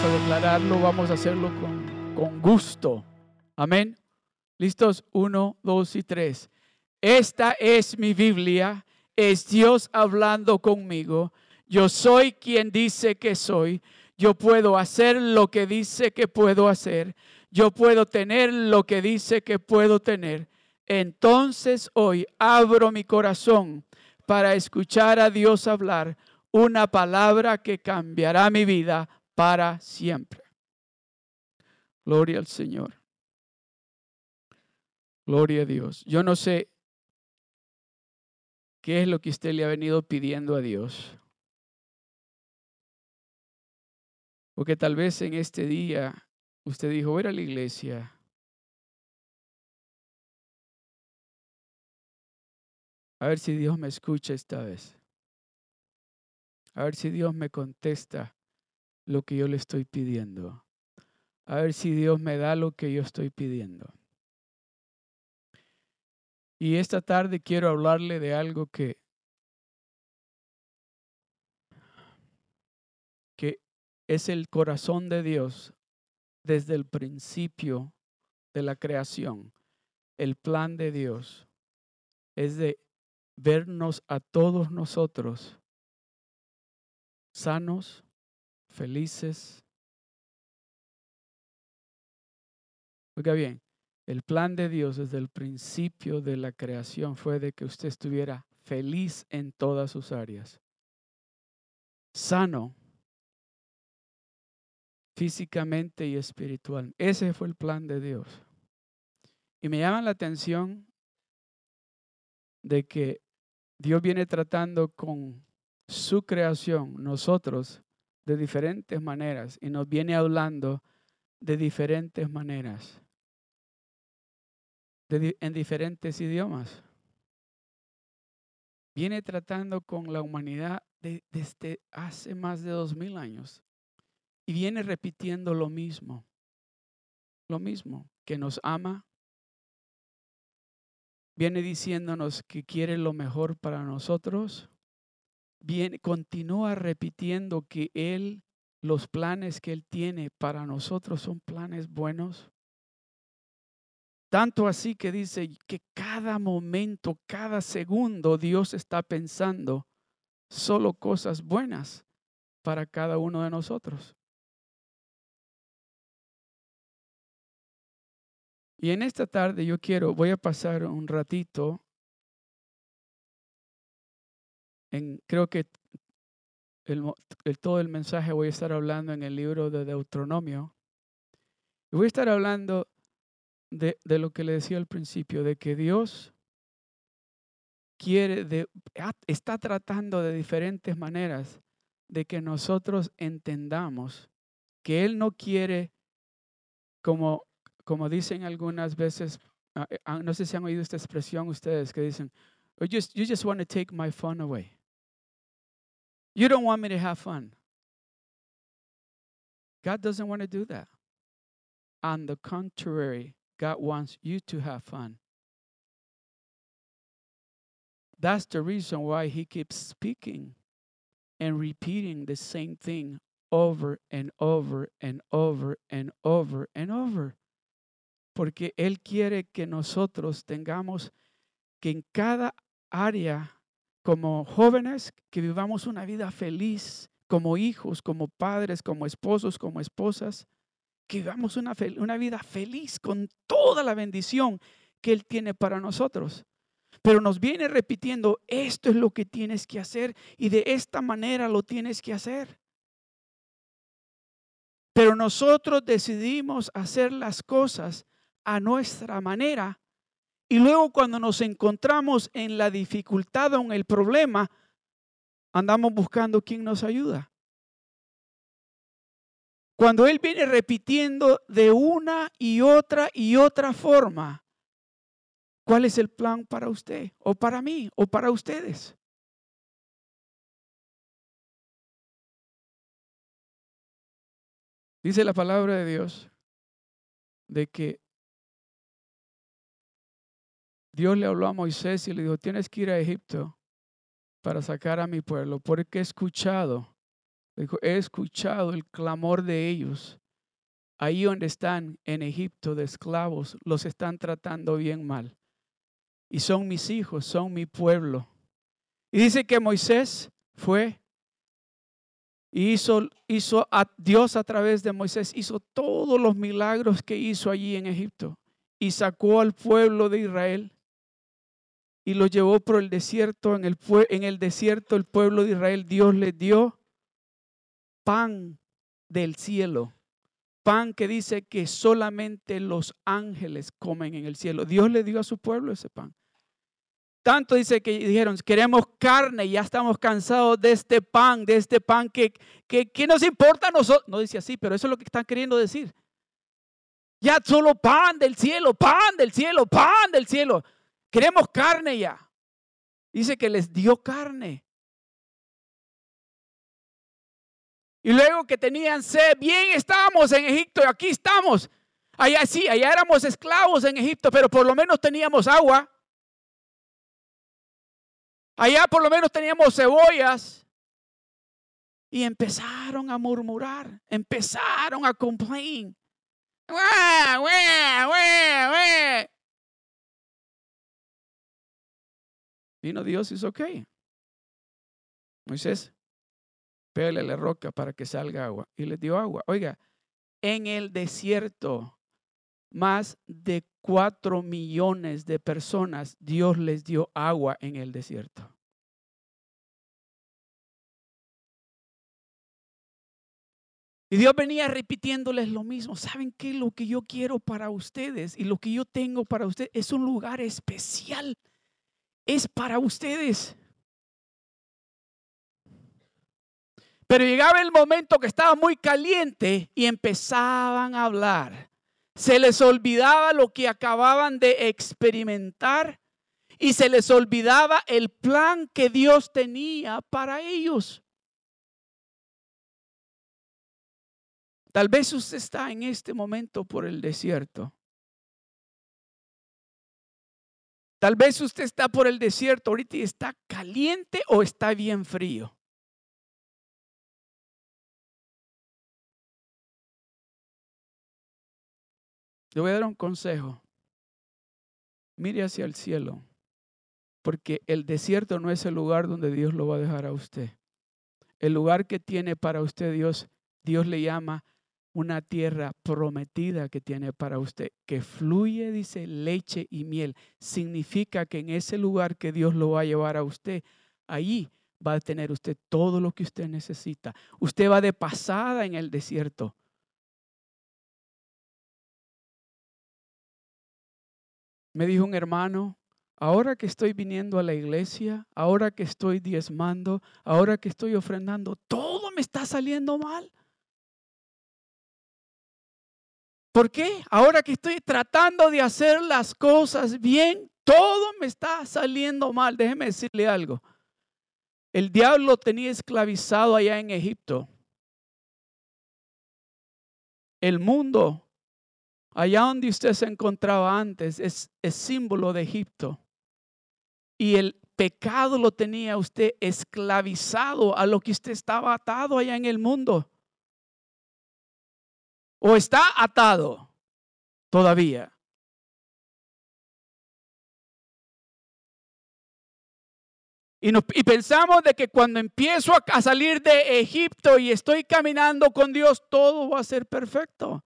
Vamos a declararlo, vamos a hacerlo con, con gusto. Amén. ¿Listos? Uno, dos y tres. Esta es mi Biblia, es Dios hablando conmigo. Yo soy quien dice que soy. Yo puedo hacer lo que dice que puedo hacer. Yo puedo tener lo que dice que puedo tener. Entonces hoy abro mi corazón para escuchar a Dios hablar una palabra que cambiará mi vida para siempre. Gloria al Señor. Gloria a Dios. Yo no sé qué es lo que usted le ha venido pidiendo a Dios. Porque tal vez en este día usted dijo, voy a la iglesia. A ver si Dios me escucha esta vez. A ver si Dios me contesta lo que yo le estoy pidiendo. A ver si Dios me da lo que yo estoy pidiendo. Y esta tarde quiero hablarle de algo que es el corazón de Dios desde el principio de la creación. El plan de Dios es de vernos a todos nosotros sanos, felices. Oiga bien, el plan de Dios desde el principio de la creación fue de que usted estuviera feliz en todas sus áreas. Sano, físicamente y espiritual. Ese fue el plan de Dios. Y me llama la atención de que Dios viene tratando con su creación, nosotros, de diferentes maneras, y nos viene hablando de diferentes maneras, en diferentes idiomas. Viene tratando con la humanidad desde hace más de dos mil años. Y viene repitiendo lo mismo, lo mismo, que nos ama. Viene diciéndonos que quiere lo mejor para nosotros. Viene, continúa repitiendo que Él, los planes que Él tiene para nosotros son planes buenos. Tanto así que dice que cada momento, cada segundo Dios está pensando solo cosas buenas para cada uno de nosotros. Y en esta tarde yo quiero, voy a pasar un ratito en, creo que el, todo el mensaje voy a estar hablando en el libro de Deuteronomio. Y voy a estar hablando de, lo que le decía al principio, de que Dios quiere, está tratando de diferentes maneras de que nosotros entendamos que Él no quiere como dicen algunas veces, ah, eh, ah, no sé si han oído esta expresión ustedes que dicen, oh, you just, you just want to take my fun away. You don't want me to have fun. God doesn't want to do that. On the contrary, God wants you to have fun. That's the reason why he keeps speaking and repeating the same thing over and over and over and over and over porque Él quiere que nosotros tengamos que en cada área, como jóvenes, que vivamos una vida feliz, como hijos, como padres, como esposos, como esposas, que vivamos una, una vida feliz con toda la bendición que Él tiene para nosotros. Pero nos viene repitiendo, esto es lo que tienes que hacer y de esta manera lo tienes que hacer. Pero nosotros decidimos hacer las cosas a nuestra manera. Y luego cuando nos encontramos en la dificultad o en el problema, andamos buscando quién nos ayuda. Cuando Él viene repitiendo de una y otra y otra forma, ¿cuál es el plan para usted o para mí o para ustedes? Dice la palabra de Dios de que Dios le habló a Moisés y le dijo, tienes que ir a Egipto para sacar a mi pueblo, porque he escuchado he escuchado el clamor de ellos. Ahí donde están en Egipto de esclavos, los están tratando bien mal. Y son mis hijos, son mi pueblo. Y dice que Moisés fue y hizo, hizo a Dios a través de Moisés, hizo todos los milagros que hizo allí en Egipto y sacó al pueblo de Israel y lo llevó por el desierto. En el, en el desierto el pueblo de Israel, Dios les dio pan del cielo. Pan que dice que solamente los ángeles comen en el cielo. Dios le dio a su pueblo ese pan. Tanto dice que dijeron, queremos carne, ya estamos cansados de este pan, de este pan que, que, que nos importa a nosotros. No dice así, pero eso es lo que están queriendo decir. Ya solo pan del cielo, pan del cielo, pan del cielo. Queremos carne ya. Dice que les dio carne. Y luego que tenían sed, bien estábamos en Egipto y aquí estamos. Allá sí, allá éramos esclavos en Egipto, pero por lo menos teníamos agua. Allá por lo menos teníamos cebollas. Y empezaron a murmurar, empezaron a complain. Vino Dios y dice, ok. Moisés, pégale la roca para que salga agua. Y le dio agua. Oiga, en el desierto, más de cuatro millones de personas, Dios les dio agua en el desierto. Y Dios venía repitiéndoles lo mismo. ¿Saben qué? Lo que yo quiero para ustedes y lo que yo tengo para ustedes es un lugar especial. Es para ustedes. Pero llegaba el momento que estaba muy caliente y empezaban a hablar. Se les olvidaba lo que acababan de experimentar y se les olvidaba el plan que Dios tenía para ellos. Tal vez usted está en este momento por el desierto. Tal vez usted está por el desierto ahorita y está caliente o está bien frío. Le voy a dar un consejo. Mire hacia el cielo, porque el desierto no es el lugar donde Dios lo va a dejar a usted. El lugar que tiene para usted Dios, Dios le llama una tierra prometida que tiene para usted, que fluye, dice, leche y miel. Significa que en ese lugar que Dios lo va a llevar a usted, allí va a tener usted todo lo que usted necesita. Usted va de pasada en el desierto. Me dijo un hermano, ahora que estoy viniendo a la iglesia, ahora que estoy diezmando, ahora que estoy ofrendando, todo me está saliendo mal. ¿Por qué? Ahora que estoy tratando de hacer las cosas bien, todo me está saliendo mal. Déjeme decirle algo. El diablo tenía esclavizado allá en Egipto. El mundo, allá donde usted se encontraba antes, es, es símbolo de Egipto. Y el pecado lo tenía usted esclavizado a lo que usted estaba atado allá en el mundo o está atado todavía. Y, pensamos de que cuando empiezo a, a salir de Egipto y estoy caminando con Dios, todo va a ser perfecto.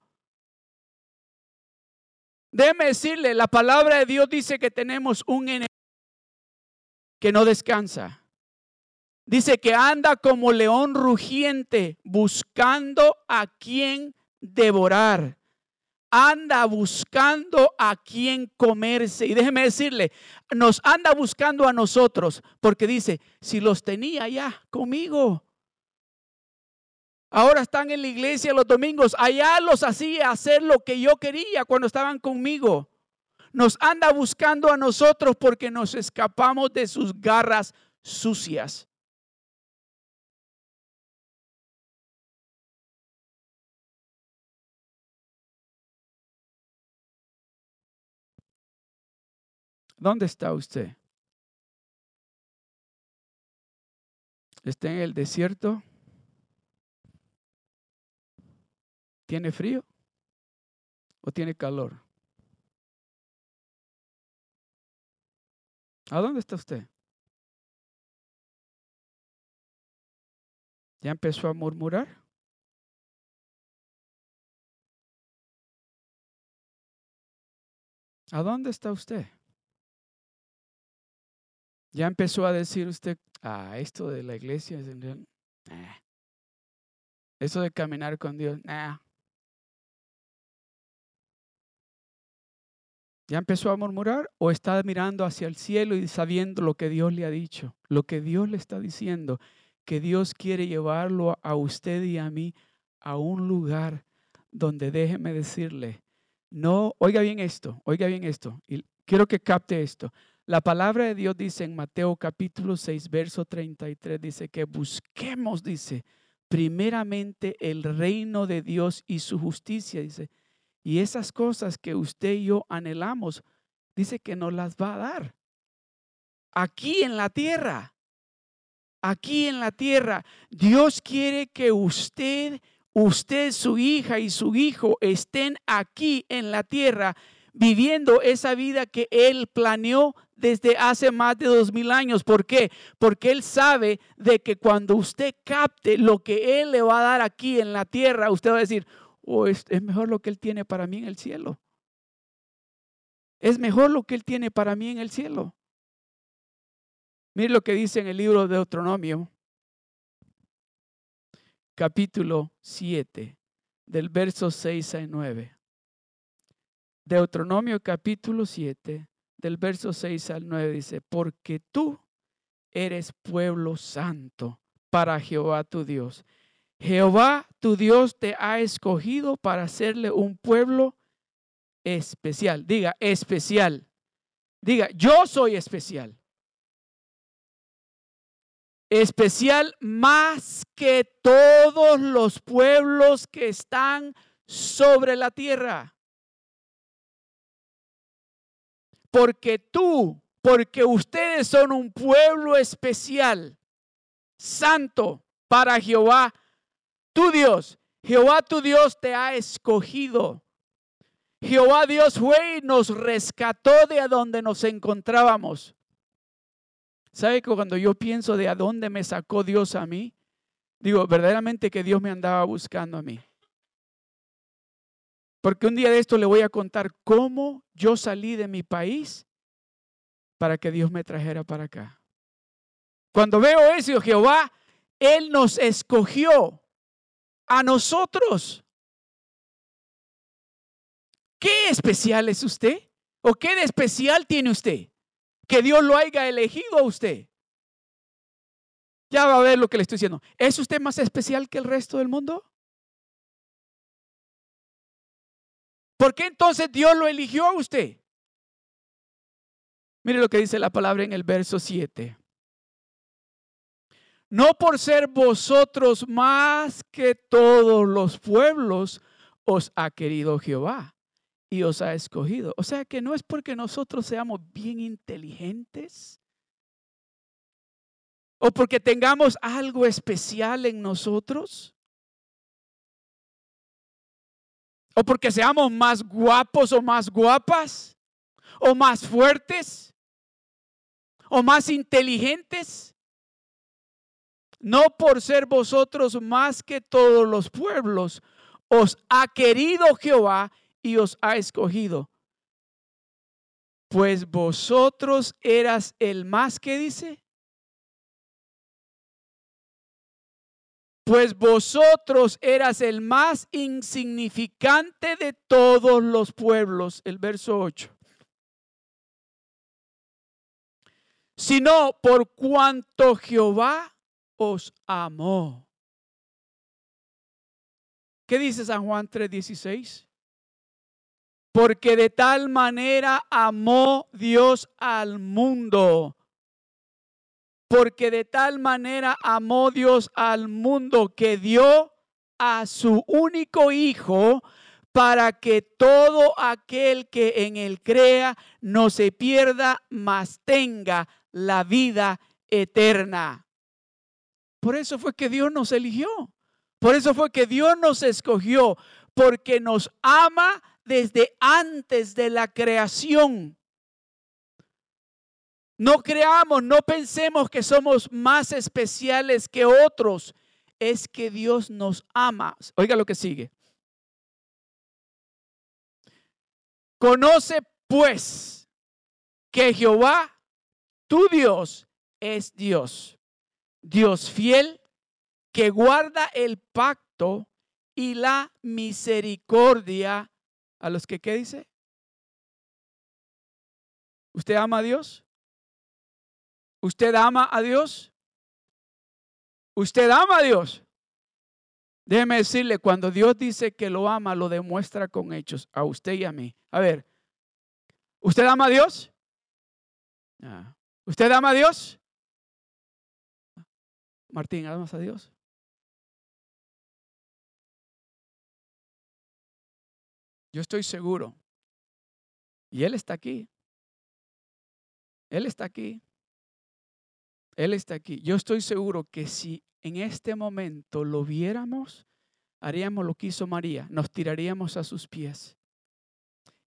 Déjeme decirle, la palabra de Dios dice que tenemos un enemigo que no descansa. Dice que anda como león rugiente buscando a quien devorar. Anda buscando a quien comerse. Y déjeme decirle, nos anda buscando a nosotros porque dice, si los tenía ya conmigo. Ahora están en la iglesia los domingos. Allá los hacía hacer lo que yo quería cuando estaban conmigo. Nos anda buscando a nosotros porque nos escapamos de sus garras sucias. ¿Dónde está usted? ¿Está en el desierto? ¿Tiene frío o tiene calor? ¿A dónde está usted? ¿Ya empezó a murmurar? ¿A dónde está usted? Ya empezó a decir usted, ah, esto de la iglesia es Eso de caminar con Dios, nah. ¿Ya empezó a murmurar o está mirando hacia el cielo y sabiendo lo que Dios le ha dicho, lo que Dios le está diciendo, que Dios quiere llevarlo a usted y a mí a un lugar donde déjeme decirle, no, oiga bien esto, oiga bien esto, y quiero que capte esto. La palabra de Dios dice en Mateo capítulo 6, verso 33, dice que busquemos, dice, primeramente el reino de Dios y su justicia, dice, y esas cosas que usted y yo anhelamos, dice que nos las va a dar aquí en la tierra. Aquí en la tierra, Dios quiere que usted usted, su hija y su hijo estén aquí en la tierra viviendo esa vida que Él planeó desde hace más de dos mil años. ¿Por qué? Porque Él sabe de que cuando usted capte lo que Él le va a dar aquí en la tierra, usted va a decir, oh, es, mejor lo que Él tiene para mí en el cielo. Es mejor lo que Él tiene para mí en el cielo. Mire lo que dice en el libro de Deuteronomio, capítulo 7, del verso 6 al 9. Deuteronomio capítulo 7, del verso 6 al 9 dice, porque tú eres pueblo santo para Jehová tu Dios. Jehová tu Dios te ha escogido para hacerle un pueblo especial. Diga, especial. Diga, yo soy especial especial más que todos los pueblos que están sobre la tierra. Porque tú, porque ustedes son un pueblo especial, santo para Jehová, tu Dios. Jehová tu Dios te ha escogido. Jehová Dios fue y nos rescató de a donde nos encontrábamos. ¿Sabe que cuando yo pienso de a dónde me sacó Dios a mí? Digo, verdaderamente que Dios me andaba buscando a mí. Porque un día de esto le voy a contar cómo yo salí de mi país para que Dios me trajera para acá. Cuando veo eso, Jehová, Él nos escogió a nosotros. ¿Qué especial es usted? ¿O qué de especial tiene usted? que Dios lo haya elegido a usted. Ya va a ver lo que le estoy diciendo. ¿Es usted más especial que el resto del mundo? ¿Por qué entonces Dios lo eligió a usted? Mire lo que dice la palabra en el verso 7. No por ser vosotros más que todos los pueblos os ha querido Jehová, y os ha escogido. O sea que no es porque nosotros seamos bien inteligentes o porque tengamos algo especial en nosotros o porque seamos más guapos o más guapas o más fuertes o más inteligentes. No por ser vosotros más que todos los pueblos, os ha querido Jehová y os ha escogido. Pues vosotros eras el más que dice. Pues vosotros eras el más insignificante de todos los pueblos. El verso 8. Sino por cuanto Jehová os amó. ¿Qué dice San Juan 3:16? Porque de tal manera amó Dios al mundo. Porque de tal manera amó Dios al mundo que dio a su único Hijo para que todo aquel que en él crea no se pierda, mas tenga la vida eterna. Por eso fue que Dios nos eligió. Por eso fue que Dios nos escogió porque nos ama desde antes de la creación. No creamos, no pensemos que somos más especiales que otros. Es que Dios nos ama. Oiga lo que sigue. Conoce pues que Jehová, tu Dios, es Dios. Dios fiel que guarda el pacto y la misericordia a los que, ¿qué dice? ¿Usted ama a Dios? ¿Usted ama a Dios? ¿Usted ama a Dios? Déjeme decirle, cuando Dios dice que lo ama, lo demuestra con hechos, a usted y a mí. A ver, ¿usted ama a Dios? Ah. ¿Usted ama a Dios? Martín, ¿amas a Dios? Yo estoy seguro. Y Él está aquí. Él está aquí. Él está aquí. Yo estoy seguro que si en este momento lo viéramos, haríamos lo que hizo María. Nos tiraríamos a sus pies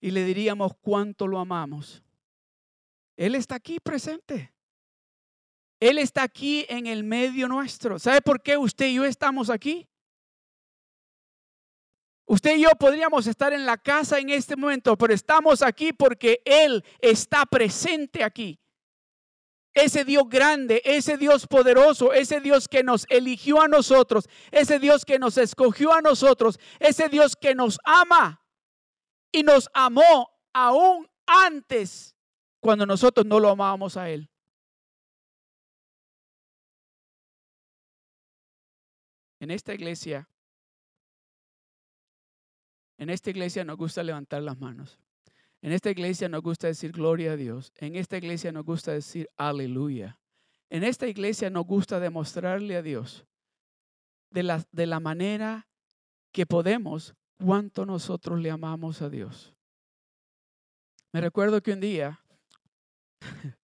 y le diríamos cuánto lo amamos. Él está aquí presente. Él está aquí en el medio nuestro. ¿Sabe por qué usted y yo estamos aquí? Usted y yo podríamos estar en la casa en este momento, pero estamos aquí porque Él está presente aquí. Ese Dios grande, ese Dios poderoso, ese Dios que nos eligió a nosotros, ese Dios que nos escogió a nosotros, ese Dios que nos ama y nos amó aún antes cuando nosotros no lo amábamos a Él. En esta iglesia en esta iglesia nos gusta levantar las manos. En esta iglesia nos gusta decir gloria a Dios. En esta iglesia nos gusta decir aleluya. En esta iglesia nos gusta demostrarle a Dios de la, de la manera que podemos cuánto nosotros le amamos a Dios. Me recuerdo que un día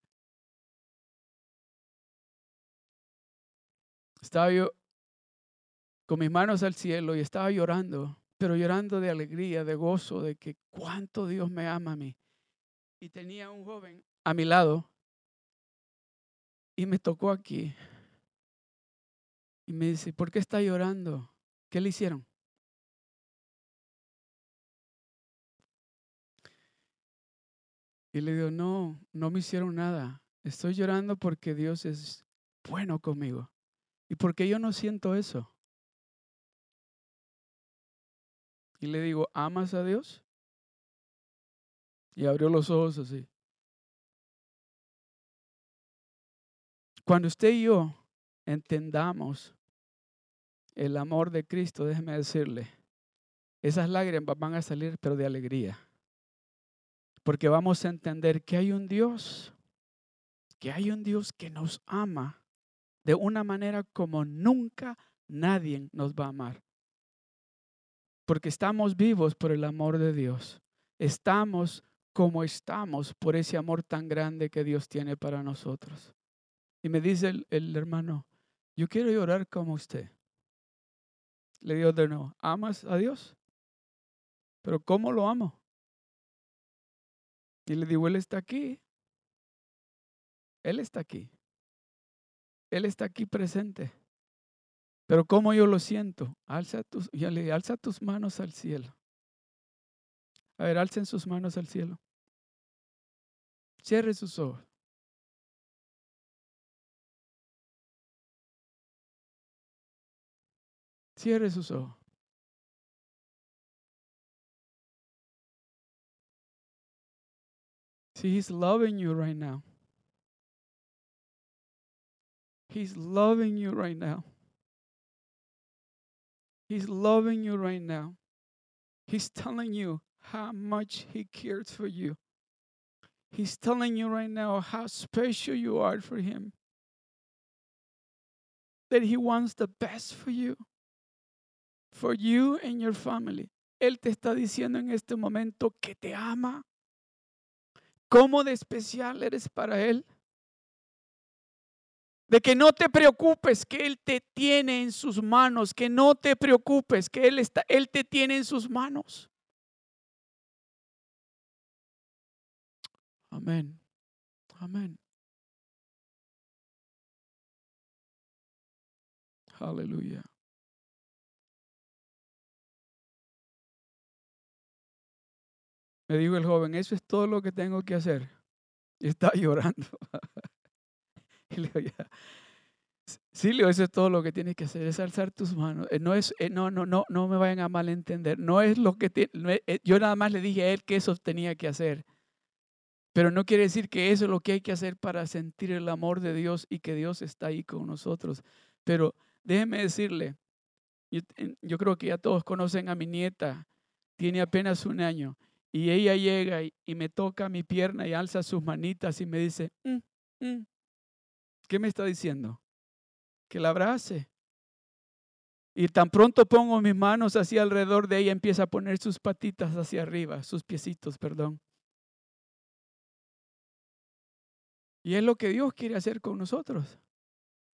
estaba yo con mis manos al cielo y estaba llorando pero llorando de alegría, de gozo, de que cuánto Dios me ama a mí. Y tenía un joven a mi lado y me tocó aquí. Y me dice, ¿por qué está llorando? ¿Qué le hicieron? Y le digo, no, no me hicieron nada. Estoy llorando porque Dios es bueno conmigo. Y porque yo no siento eso. Y le digo, ¿amas a Dios? Y abrió los ojos así. Cuando usted y yo entendamos el amor de Cristo, déjeme decirle, esas lágrimas van a salir, pero de alegría. Porque vamos a entender que hay un Dios, que hay un Dios que nos ama de una manera como nunca nadie nos va a amar. Porque estamos vivos por el amor de Dios. Estamos como estamos por ese amor tan grande que Dios tiene para nosotros. Y me dice el, hermano, yo quiero llorar como usted. Le digo de ¿amas a Dios? Pero ¿cómo lo amo? Y le digo, Él está aquí. Él está aquí. Él está aquí presente. Pero ¿cómo yo lo siento? Alza tus manos al cielo. A ver, alcen sus manos al cielo. Cierre sus ojos. Cierre sus ojos. See, He's loving you right now. He's loving you right now. He's loving you right now. He's telling you how much He cares for you. He's telling you right now how special you are for Him. That He wants the best for you, for you and your family. Él te está diciendo en este momento que te ama. ¿Cómo de especial eres para Él? De que no te preocupes, que Él te tiene en sus manos, que no te preocupes, que Él, está, Él te tiene en sus manos. Amén. Amén. Aleluya. Me dijo el joven, eso es todo lo que tengo que hacer. Y estaba llorando. Y le digo, ya. Eso es todo lo que tienes que hacer, es alzar tus manos. Eh, no es, eh, no, no, no, no me vayan a malentender. No es lo que eh, yo nada más le dije a él que eso tenía que hacer. Pero no quiere decir que eso es lo que hay que hacer para sentir el amor de Dios y que Dios está ahí con nosotros. Pero déjeme decirle, yo, creo que ya todos conocen a mi nieta, tiene apenas un año, y ella llega y, me toca mi pierna y alza sus manitas y me dice, mm, mm". ¿Qué me está diciendo? Que la abrace. Y tan pronto pongo mis manos así alrededor de ella, empieza a poner sus patitas hacia arriba, sus piecitos, perdón. Y es lo que Dios quiere hacer con nosotros.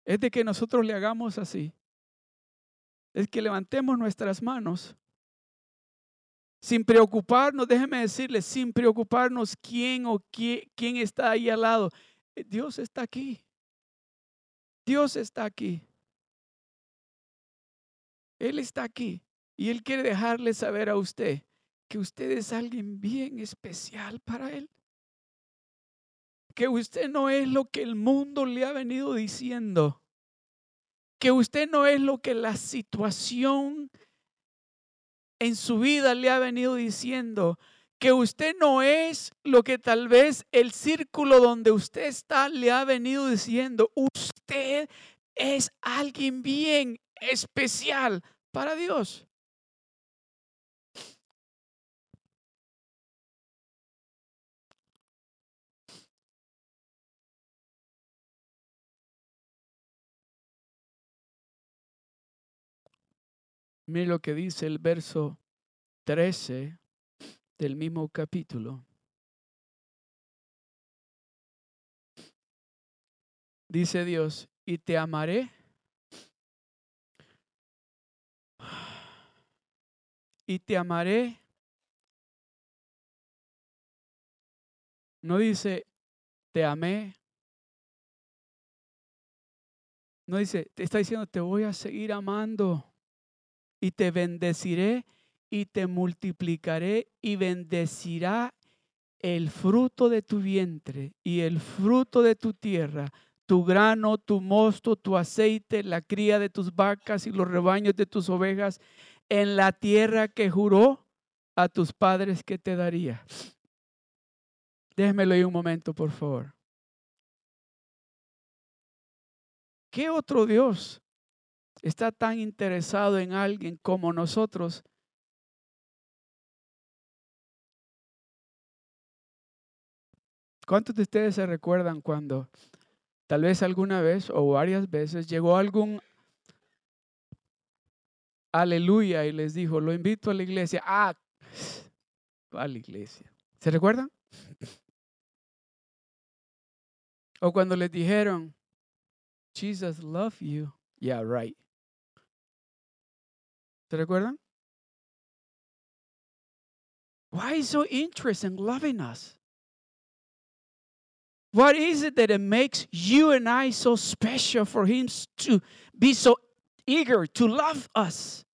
Es de que nosotros le hagamos así. Es que levantemos nuestras manos sin preocuparnos, déjeme decirle, sin preocuparnos quién o quién está ahí al lado. Eh, Dios está aquí. Dios está aquí. Él está aquí y Él quiere dejarle saber a usted que usted es alguien bien especial para Él. Que usted no es lo que el mundo le ha venido diciendo, que usted no es lo que la situación en su vida le ha venido diciendo, que usted no es lo que tal vez el círculo donde usted está le ha venido diciendo. Usted es alguien bien especial para Dios. Mire lo que dice el verso 13 del mismo capítulo. Dice Dios, y te amaré. Y te amaré. No dice, te amé. No dice, te está diciendo, te voy a seguir amando y te bendeciré y te multiplicaré y bendecirá el fruto de tu vientre y el fruto de tu tierra, tu grano, tu mosto, tu aceite, la cría de tus vacas y los rebaños de tus ovejas en la tierra que juró a tus padres que te daría. Déjemelo ahí un momento, por favor. ¿Qué otro Dios está tan interesado en alguien como nosotros, ¿cuántos de ustedes se recuerdan cuando tal vez alguna vez o varias veces llegó algún aleluya y les dijo, lo invito a la iglesia? Ah, a la iglesia. ¿Se recuerdan? O cuando les dijeron, Jesus love you. Yeah, right. ¿Se recuerdan? Why is so interested in loving us? What is it that it makes you and I so special for Him to be so eager to love us?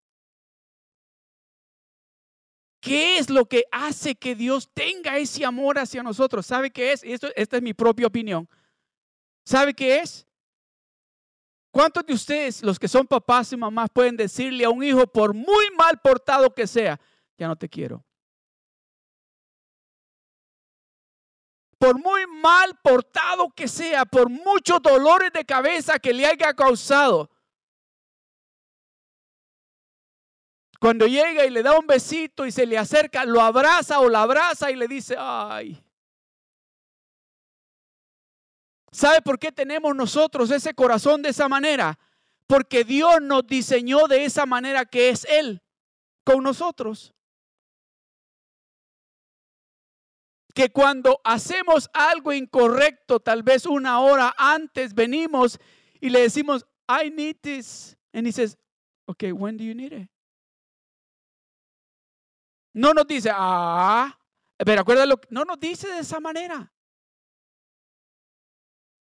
¿Qué es lo que hace que Dios tenga ese amor hacia nosotros? ¿Sabe qué es? Esto, esta es mi propia opinión. ¿Sabe qué es? ¿Cuántos de ustedes, los que son papás y mamás, pueden decirle a un hijo, por muy mal portado que sea, ya no te quiero? Por muy mal portado que sea, por muchos dolores de cabeza que le haya causado, cuando llega y le da un besito y se le acerca, lo abraza o la abraza y le dice, ay, ¿Sabe por qué tenemos nosotros ese corazón de esa manera? Porque Dios nos diseñó de esa manera que es Él con nosotros. Que cuando hacemos algo incorrecto, tal vez una hora antes venimos y le decimos, I need this. And he says, okay, when do you need it? No nos dice, ah, pero acuérdalo, no nos dice de esa manera.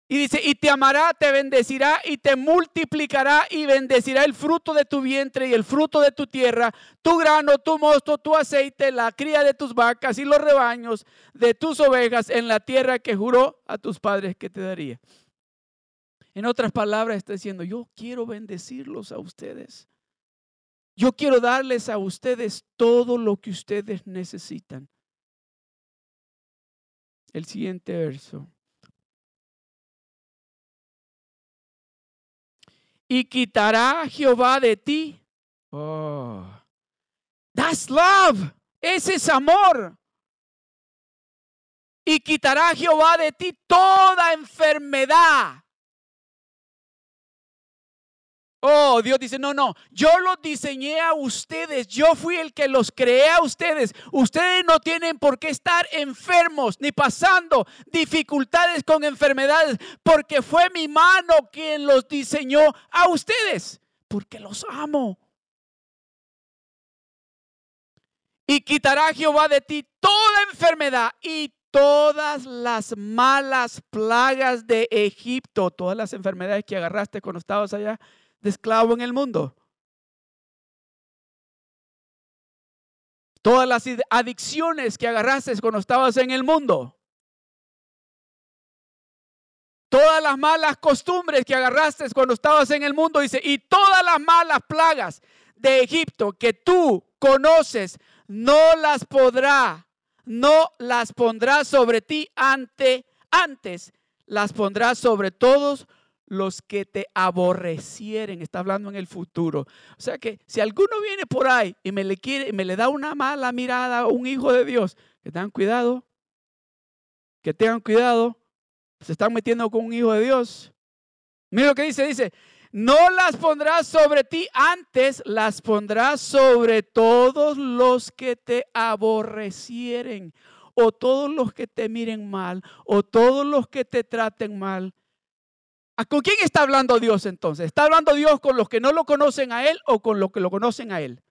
Y dice, y te amará, te bendecirá y te multiplicará y bendecirá el fruto de tu vientre y el fruto de tu tierra, tu grano, tu mosto, tu aceite, la cría de tus vacas y los rebaños de tus ovejas en la tierra que juró a tus padres que te daría. En otras palabras, está diciendo, yo quiero bendecirlos a ustedes. Yo quiero darles a ustedes todo lo que ustedes necesitan. El siguiente verso. Y quitará Jehová de ti. Oh, that's love. Ese es amor. Y quitará Jehová de ti toda enfermedad Oh, Dios dice, no, no, yo los diseñé a ustedes, yo fui el que los creé a ustedes. Ustedes no tienen por qué estar enfermos ni pasando dificultades con enfermedades, porque fue mi mano quien los diseñó a ustedes, porque los amo. Y quitará Jehová de ti toda enfermedad y todas las malas plagas de Egipto, todas las enfermedades que agarraste cuando estabas allá de esclavo en el mundo. Todas las adicciones que agarraste cuando estabas en el mundo. Todas las malas costumbres que agarraste cuando estabas en el mundo, dice, y todas las malas plagas de Egipto que tú conoces, no las podrá, no las pondrá sobre ti ante, antes, las pondrá sobre todos los que te aborrecieren. Está hablando en el futuro. O sea que si alguno viene por ahí y me le quiere, me le da una mala mirada a un hijo de Dios, que tengan cuidado, que tengan cuidado, se están metiendo con un hijo de Dios. Mira lo que dice, dice, no las pondrás sobre ti, antes las pondrás sobre todos los que te aborrecieren, o todos los que te miren mal, o todos los que te traten mal ¿Con quién está hablando Dios entonces? ¿Está hablando Dios con los que no lo conocen a Él o con los que lo conocen a Él?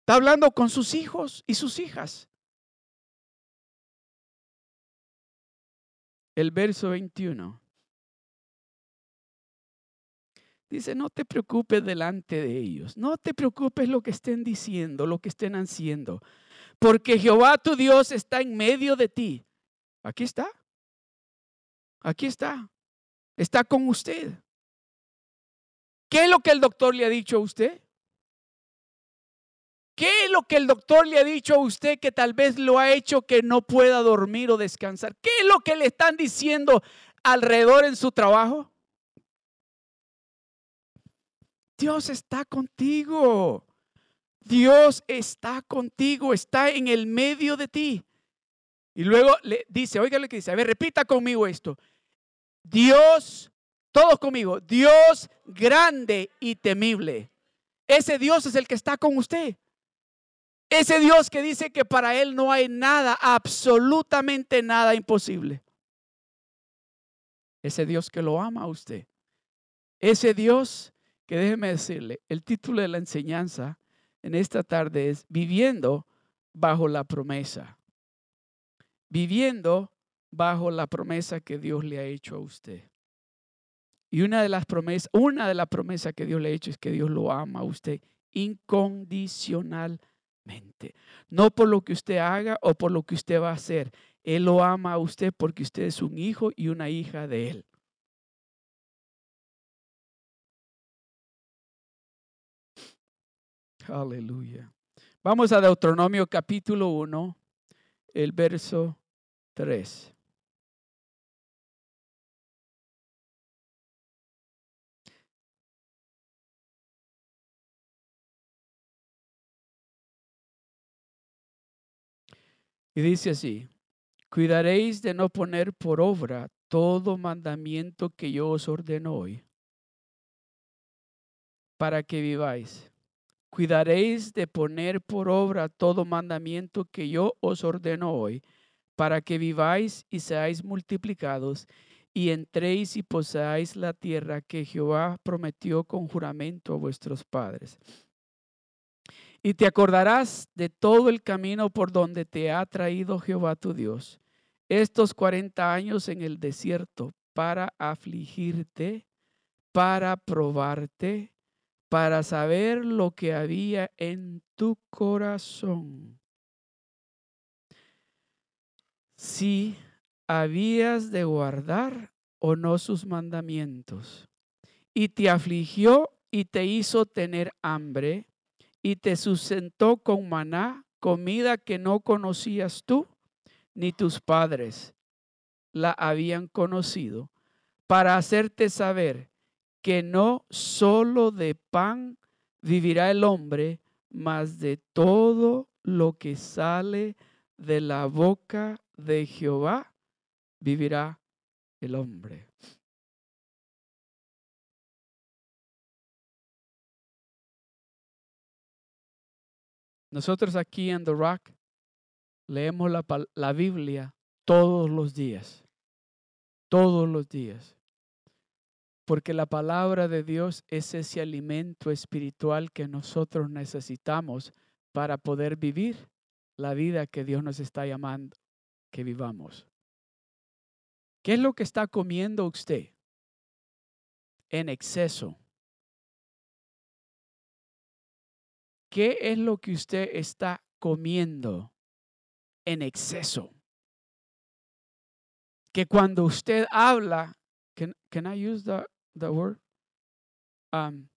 Está hablando con sus hijos y sus hijas. El verso 21. Dice, no te preocupes delante de ellos, no te preocupes lo que estén diciendo, lo que estén haciendo, porque Jehová tu Dios está en medio de ti. Aquí está. Aquí está está con usted. ¿Qué es lo que el doctor le ha dicho a usted? ¿Qué es lo que el doctor le ha dicho a usted que tal vez lo ha hecho que no pueda dormir o descansar? ¿Qué es lo que le están diciendo alrededor en su trabajo? Dios está contigo. Dios está contigo, está en el medio de ti. Y luego le dice, oiga lo que dice, a ver, repita conmigo esto. Dios, todos conmigo, Dios grande y temible. Ese Dios es el que está con usted. Ese Dios que dice que para Él no hay nada, absolutamente nada imposible. Ese Dios que lo ama a usted. Ese Dios que déjeme decirle, el título de la enseñanza en esta tarde es Viviendo bajo la promesa. Viviendo bajo la promesa que Dios le ha hecho a usted. Y una de las promesas, una de las promesas que Dios le ha hecho es que Dios lo ama a usted incondicionalmente. No por lo que usted haga o por lo que usted va a hacer. Él lo ama a usted porque usted es un hijo y una hija de Él. Aleluya. Vamos a Deuteronomio capítulo 1, el verso 3. Y dice así, cuidaréis de no poner por obra todo mandamiento que yo os ordeno hoy, para que viváis. Cuidaréis de poner por obra todo mandamiento que yo os ordeno hoy, para que viváis y seáis multiplicados, y entréis y poseáis la tierra que Jehová prometió con juramento a vuestros padres. Y te acordarás de todo el camino por donde te ha traído Jehová tu Dios, estos cuarenta años en el desierto, para afligirte, para probarte, para saber lo que había en tu corazón. Si habías de guardar o no sus mandamientos. Y te afligió y te hizo tener hambre y te sustentó con maná, comida que no conocías tú ni tus padres la habían conocido, para hacerte saber que no solo de pan vivirá el hombre, mas de todo lo que sale de la boca de Jehová vivirá el hombre. Nosotros aquí en The Rock leemos la, la, Biblia todos los días, todos los días, porque la palabra de Dios es ese alimento espiritual que nosotros necesitamos para poder vivir la vida que Dios nos está llamando que vivamos. ¿Qué es lo que está comiendo usted en exceso? ¿Qué es lo que usted está comiendo en exceso? Que cuando usted habla, can, can I use the, the word? Um,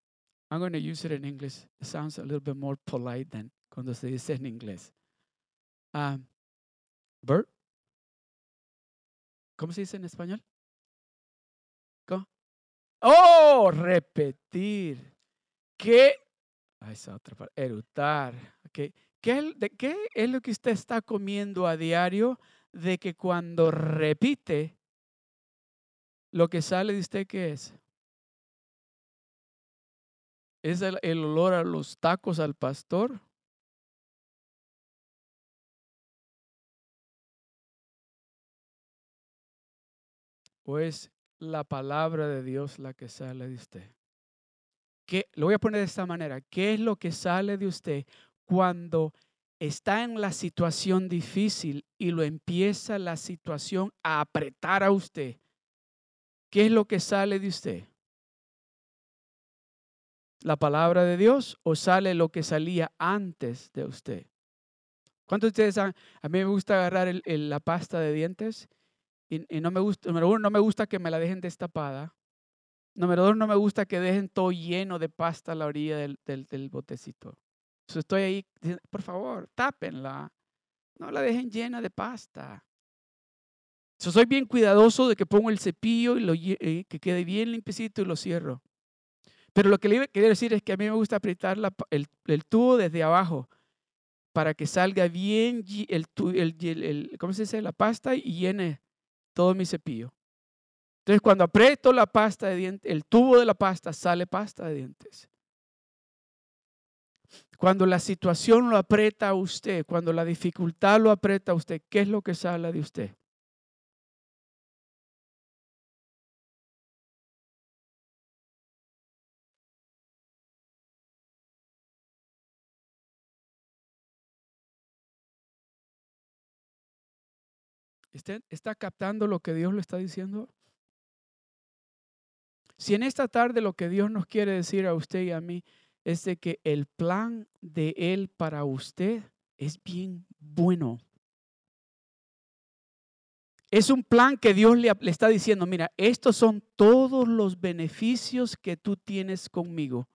I'm going to use it in English. It sounds a little bit more polite than cuando se dice en inglés. Um, Bert? ¿Cómo se dice en español? ¿Cómo? Oh, repetir. ¿Qué? Ah, esa otra palabra. Erutar. ¿Qué, ¿De es lo que usted está comiendo a diario? De que cuando repite, lo que sale de usted, ¿qué es? ¿Es el, el olor a los tacos al pastor? o es la palabra de Dios la que sale de usted? ¿Qué, lo voy a poner de esta manera. ¿Qué es lo que sale de usted cuando está en la situación difícil y lo empieza la situación a apretar a usted? ¿Qué es lo que sale de usted? ¿La palabra de Dios o sale lo que salía antes de usted? ¿Cuántos de ustedes? A mí me gusta agarrar la pasta de dientes y, no me gusta, número uno, no me gusta que me la dejen destapada. Número dos, no me gusta que dejen todo lleno de pasta a la orilla del, del, botecito. Entonces estoy ahí, por favor, tápenla. No la dejen llena de pasta. Yo soy bien cuidadoso de que pongo el cepillo y lo, eh, que quede bien limpiecito y lo cierro. Pero lo que le quería decir es que a mí me gusta apretar el, el, tubo desde abajo para que salga bien el, el, el, ¿cómo se dice? La pasta y llene todo mi cepillo. Entonces, cuando aprieto la pasta de dientes, el tubo de la pasta sale pasta de dientes. Cuando la situación lo aprieta a usted, cuando la dificultad lo aprieta a usted, ¿qué es lo que sale de usted? ¿Usted está captando lo que Dios le está diciendo? Si en esta tarde lo que Dios nos quiere decir a usted y a mí es de que el plan de Él para usted es bien bueno. Es un plan que Dios le, le, está diciendo, mira, estos son todos los beneficios que tú tienes conmigo.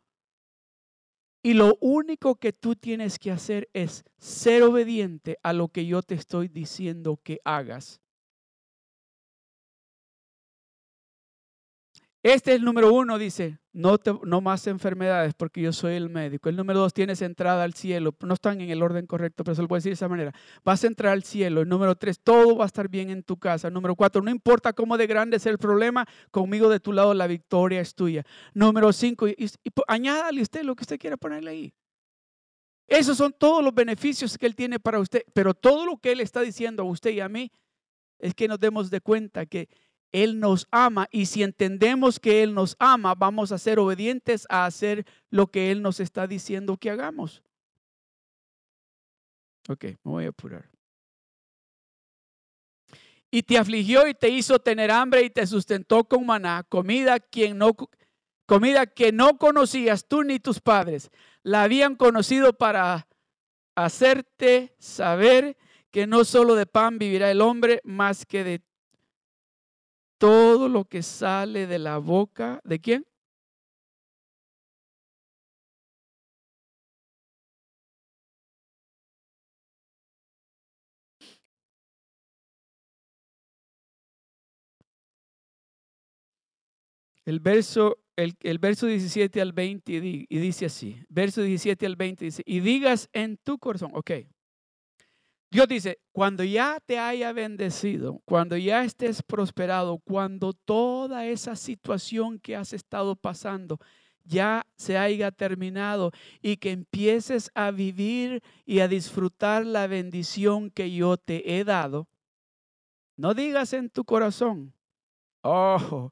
Y lo único que tú tienes que hacer es ser obediente a lo que yo te estoy diciendo que hagas. Este es el número uno, dice, no, no más enfermedades porque yo soy el médico. El número dos, tienes entrada al cielo. No están en el orden correcto, pero se lo voy a decir de esa manera. Vas a entrar al cielo. El número tres, todo va a estar bien en tu casa. El número cuatro, no importa cómo de grande sea el problema, conmigo de tu lado la victoria es tuya. Número cinco, y, añádale usted lo que usted quiera ponerle ahí. Esos son todos los beneficios que Él tiene para usted, pero todo lo que Él está diciendo a usted y a mí es que nos demos de cuenta que Él nos ama y si entendemos que Él nos ama, vamos a ser obedientes a hacer lo que Él nos está diciendo que hagamos. Ok, me voy a apurar. Y te afligió y te hizo tener hambre y te sustentó con maná, comida, no, comida que no conocías tú ni tus padres. La habían conocido para hacerte saber que no solo de pan vivirá el hombre, más que de todo lo que sale de la boca de quién? El verso, el, el, verso 17 al 20 y dice así, verso 17 al 20 dice, y digas en tu corazón, ok, Dios dice, cuando ya te haya bendecido, cuando ya estés prosperado, cuando toda esa situación que has estado pasando ya se haya terminado y que empieces a vivir y a disfrutar la bendición que yo te he dado, no digas en tu corazón, oh,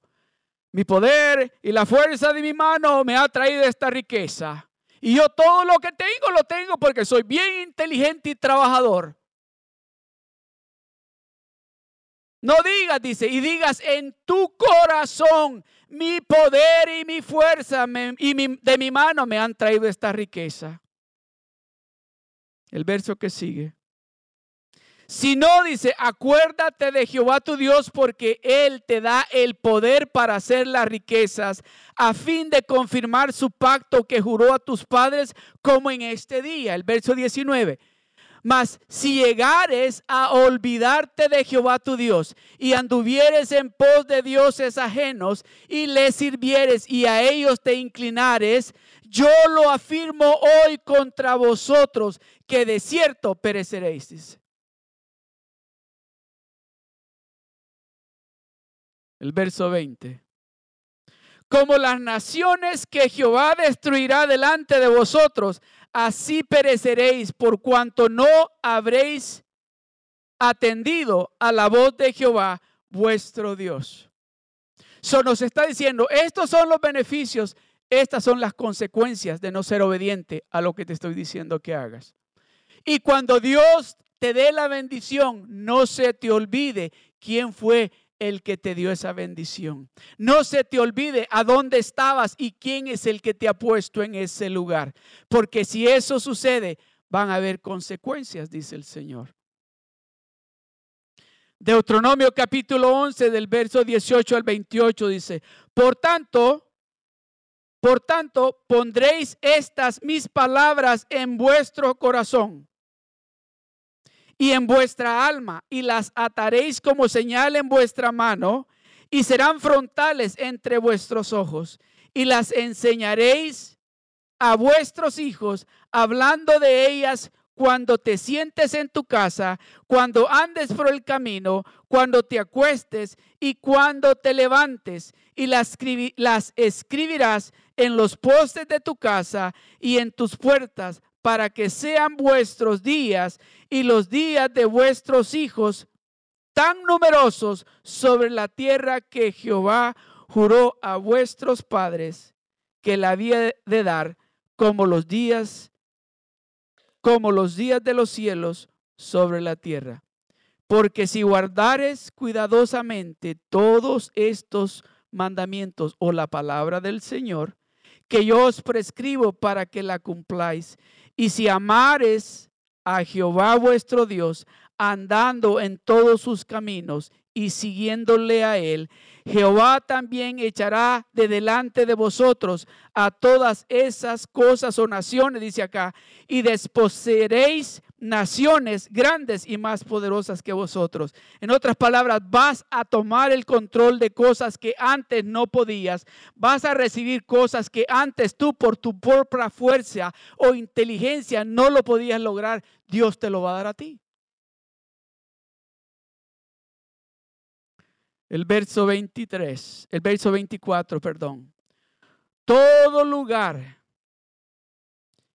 mi poder y la fuerza de mi mano me ha traído esta riqueza. Y yo todo lo que tengo lo tengo porque soy bien inteligente y trabajador. No digas, dice, y digas en tu corazón, mi poder y mi fuerza y de mi mano me han traído esta riqueza. El verso que sigue. Si no, dice, acuérdate de Jehová tu Dios porque Él te da el poder para hacer las riquezas a fin de confirmar su pacto que juró a tus padres como en este día. El verso 19. Mas si llegares a olvidarte de Jehová tu Dios y anduvieres en pos de dioses ajenos y les sirvieres y a ellos te inclinares, yo lo afirmo hoy contra vosotros que de cierto pereceréis. El verso 20. Como las naciones que Jehová destruirá delante de vosotros, así pereceréis por cuanto no habréis atendido a la voz de Jehová vuestro Dios. So nos está diciendo, estos son los beneficios, estas son las consecuencias de no ser obediente a lo que te estoy diciendo que hagas. Y cuando Dios te dé la bendición, no se te olvide quién fue el que te dio esa bendición. No se te olvide a dónde estabas y quién es el que te ha puesto en ese lugar. Porque si eso sucede, van a haber consecuencias, dice el Señor. Deuteronomio capítulo 11 del verso 18 al 28 dice, por tanto, por tanto, pondréis estas mis palabras en vuestro corazón y en vuestra alma, y las ataréis como señal en vuestra mano, y serán frontales entre vuestros ojos, y las enseñaréis a vuestros hijos, hablando de ellas cuando te sientes en tu casa, cuando andes por el camino, cuando te acuestes y cuando te levantes, y las, escribirás en los postes de tu casa y en tus puertas para que sean vuestros días y los días de vuestros hijos tan numerosos sobre la tierra que Jehová juró a vuestros padres que la había de dar como los días como los días de los cielos sobre la tierra. Porque si guardares cuidadosamente todos estos mandamientos o la palabra del Señor, que yo os prescribo para que la cumpláis, y si amares a Jehová vuestro Dios, andando en todos sus caminos y siguiéndole a él, Jehová también echará de delante de vosotros a todas esas cosas o naciones, dice acá, y desposeeréis naciones grandes y más poderosas que vosotros. En otras palabras, vas a tomar el control de cosas que antes no podías. Vas a recibir cosas que antes tú por tu propia fuerza o inteligencia no lo podías lograr. Dios te lo va a dar a ti. El verso 23, el verso 24, perdón. Todo lugar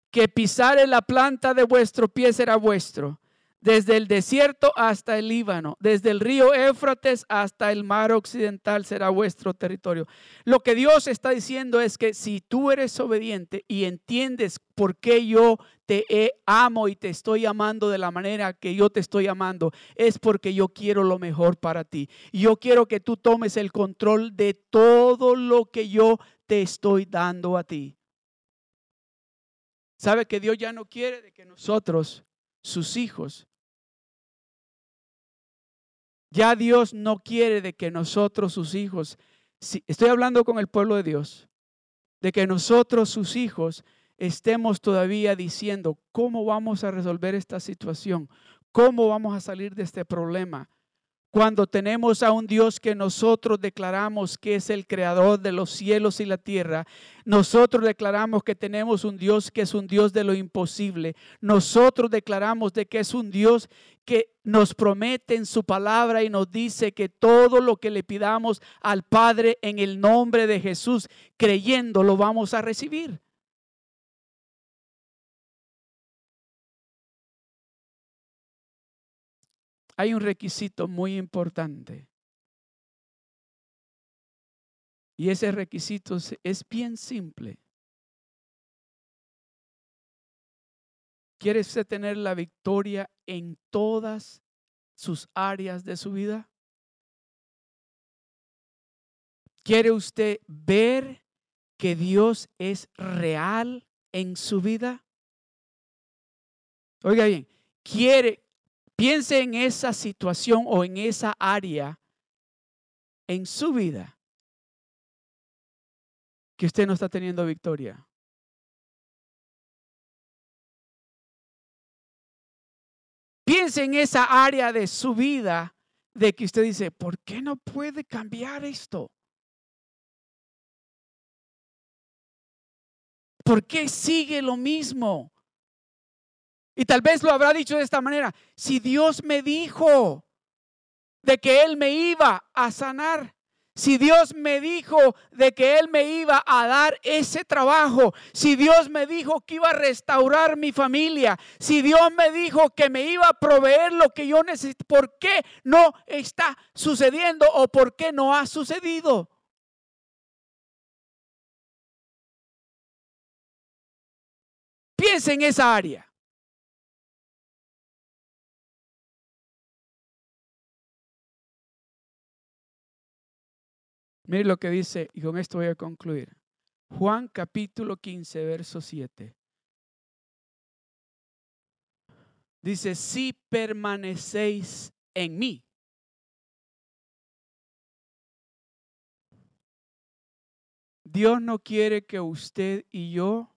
que pisare la planta de vuestro pie será vuestro. Desde el desierto hasta el Líbano, desde el río Éufrates hasta el mar occidental será vuestro territorio. Lo que Dios está diciendo es que si tú eres obediente y entiendes por qué yo te amo y te estoy amando de la manera que yo te estoy amando, es porque yo quiero lo mejor para ti. Y yo quiero que tú tomes el control de todo lo que yo te estoy dando a ti. ¿Sabe que Dios ya no quiere de que nosotros, sus hijos, ya Dios no quiere de que nosotros, sus hijos, estoy hablando con el pueblo de Dios, de que nosotros, sus hijos, estemos todavía diciendo cómo vamos a resolver esta situación, cómo vamos a salir de este problema, cuando tenemos a un Dios que nosotros declaramos que es el creador de los cielos y la tierra, nosotros declaramos que tenemos un Dios que es un Dios de lo imposible, nosotros declaramos de que es un Dios que nos promete en su palabra y nos dice que todo lo que le pidamos al Padre en el nombre de Jesús, creyendo, lo vamos a recibir. Hay un requisito muy importante. Y ese requisito es bien simple. ¿Quiere usted tener la victoria en todas sus áreas de su vida? ¿Quiere usted ver que Dios es real en su vida? Oiga bien, quiere, Piense en esa situación o en esa área en su vida que usted no está teniendo victoria. Piense en esa área de su vida de que usted dice, ¿por qué no puede cambiar esto? ¿Por qué sigue lo mismo? Y tal vez lo habrá dicho de esta manera, si Dios me dijo de que Él me iba a sanar, si Dios me dijo de que Él me iba a dar ese trabajo, si Dios me dijo que iba a restaurar mi familia, si Dios me dijo que me iba a proveer lo que yo necesito, ¿por qué no está sucediendo o por qué no ha sucedido? Piensa en esa área. Mire lo que dice, y con esto voy a concluir. Juan capítulo 15, verso 7. Dice, si permanecéis en mí. Dios no quiere que usted y yo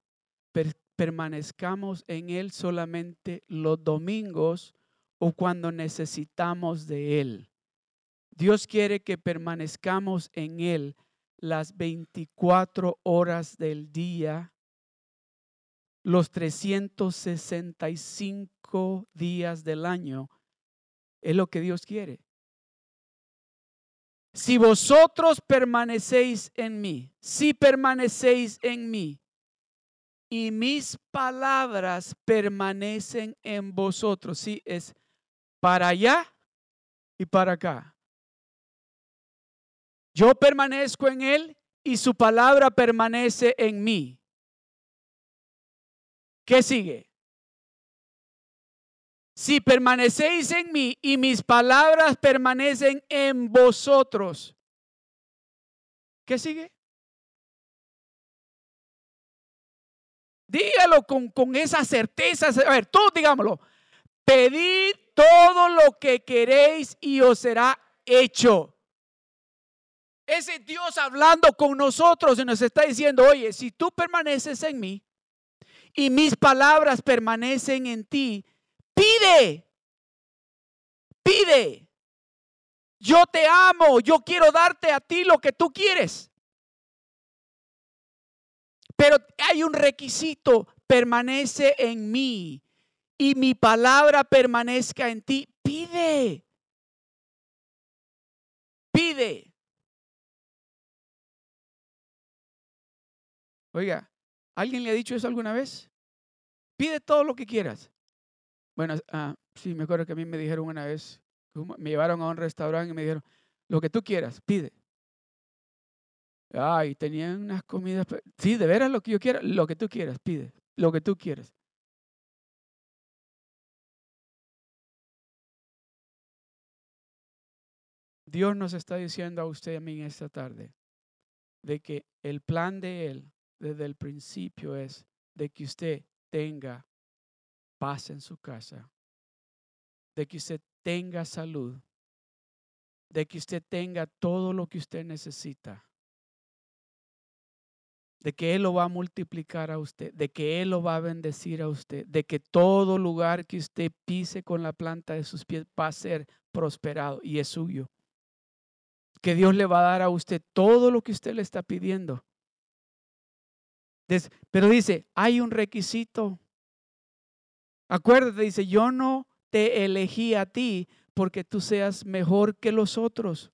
permanezcamos en Él solamente los domingos o cuando necesitamos de Él. Dios quiere que permanezcamos en Él las 24 horas del día, los 365 días del año. Es lo que Dios quiere. Si vosotros permanecéis en mí, si permanecéis en mí, y mis palabras permanecen en vosotros, si es para allá y para acá. Yo permanezco en Él y su palabra permanece en mí. ¿Qué sigue? Si permanecéis en mí y mis palabras permanecen en vosotros. ¿Qué sigue? Dígalo con, con esa certeza. A ver, todos digámoslo. Pedid todo lo que queréis y os será hecho. Ese Dios hablando con nosotros y nos está diciendo, oye, si tú permaneces en mí y mis palabras permanecen en ti, pide, pide. Yo te amo, yo quiero darte a ti lo que tú quieres. Pero hay un requisito, permanece en mí y mi palabra permanezca en ti. Pide. Pide. Oiga, ¿alguien le ha dicho eso alguna vez? Pide todo lo que quieras. Bueno, ah, sí, me acuerdo que a mí me dijeron una vez, me llevaron a un restaurante y me dijeron, lo que tú quieras, pide. Ay, tenían unas comidas. Sí, de veras lo que yo quiera, lo que tú quieras, pide, lo que tú quieras. Dios nos está diciendo a usted y a mí esta tarde de que el plan de Él desde el principio es de que usted tenga paz en su casa, de que usted tenga salud, de que usted tenga todo lo que usted necesita, de que Él lo va a multiplicar a usted, de que Él lo va a bendecir a usted, de que todo lugar que usted pise con la planta de sus pies va a ser prosperado y es suyo. Que Dios le va a dar a usted todo lo que usted le está pidiendo. Pero dice, hay un requisito. Acuérdate, dice, yo no te elegí a ti porque tú seas mejor que los otros.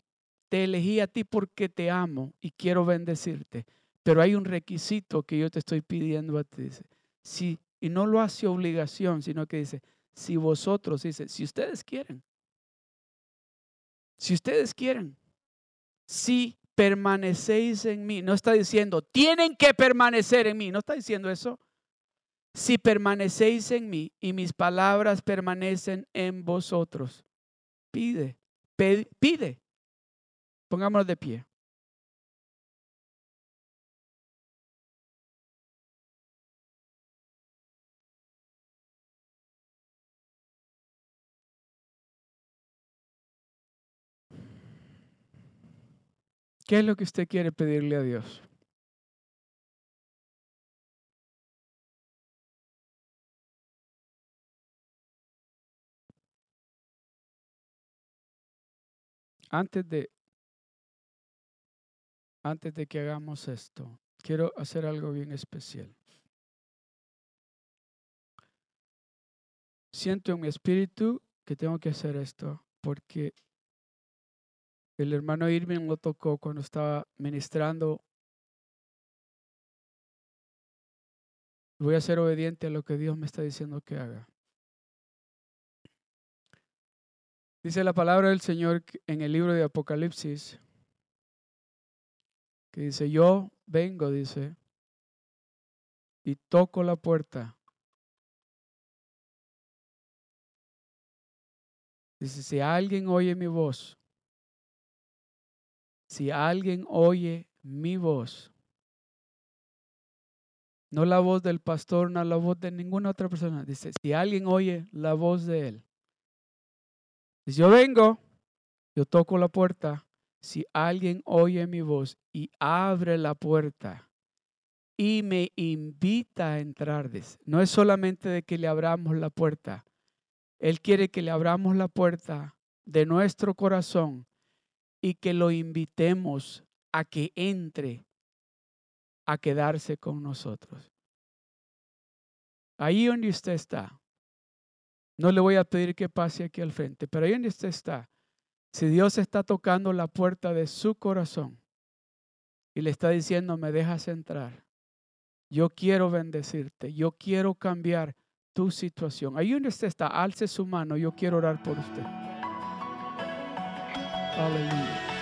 Te elegí a ti porque te amo y quiero bendecirte. Pero hay un requisito que yo te estoy pidiendo a ti. Dice, si, y no lo hace obligación, sino que dice, si vosotros, dice, si ustedes quieren, si ustedes quieren, si permanecéis en mí, no está diciendo, tienen que permanecer en mí, no está diciendo eso. Si permanecéis en mí y mis palabras permanecen en vosotros, pide, pide, pide. Pongámonos de pie. ¿Qué es lo que usted quiere pedirle a Dios? Antes de, antes de que hagamos esto, quiero hacer algo bien especial. Siento en mi espíritu que tengo que hacer esto porque el hermano Irving lo tocó cuando estaba ministrando. Voy a ser obediente a lo que Dios me está diciendo que haga. Dice la palabra del Señor en el libro de Apocalipsis, que dice, yo vengo, dice, y toco la puerta. Dice, si alguien oye mi voz si alguien oye mi voz, no la voz del pastor, no la voz de ninguna otra persona, dice, si alguien oye la voz de él, dice, yo vengo, yo toco la puerta, si alguien oye mi voz y abre la puerta y me invita a entrar, no es solamente de que le abramos la puerta, Él quiere que le abramos la puerta de nuestro corazón y que lo invitemos a que entre a quedarse con nosotros. Ahí donde usted está, no le voy a pedir que pase aquí al frente, pero ahí donde usted está, si Dios está tocando la puerta de su corazón y le está diciendo, me dejas entrar, yo quiero bendecirte, yo quiero cambiar tu situación. Ahí donde usted está, alce su mano, yo quiero orar por usted. Hallelujah.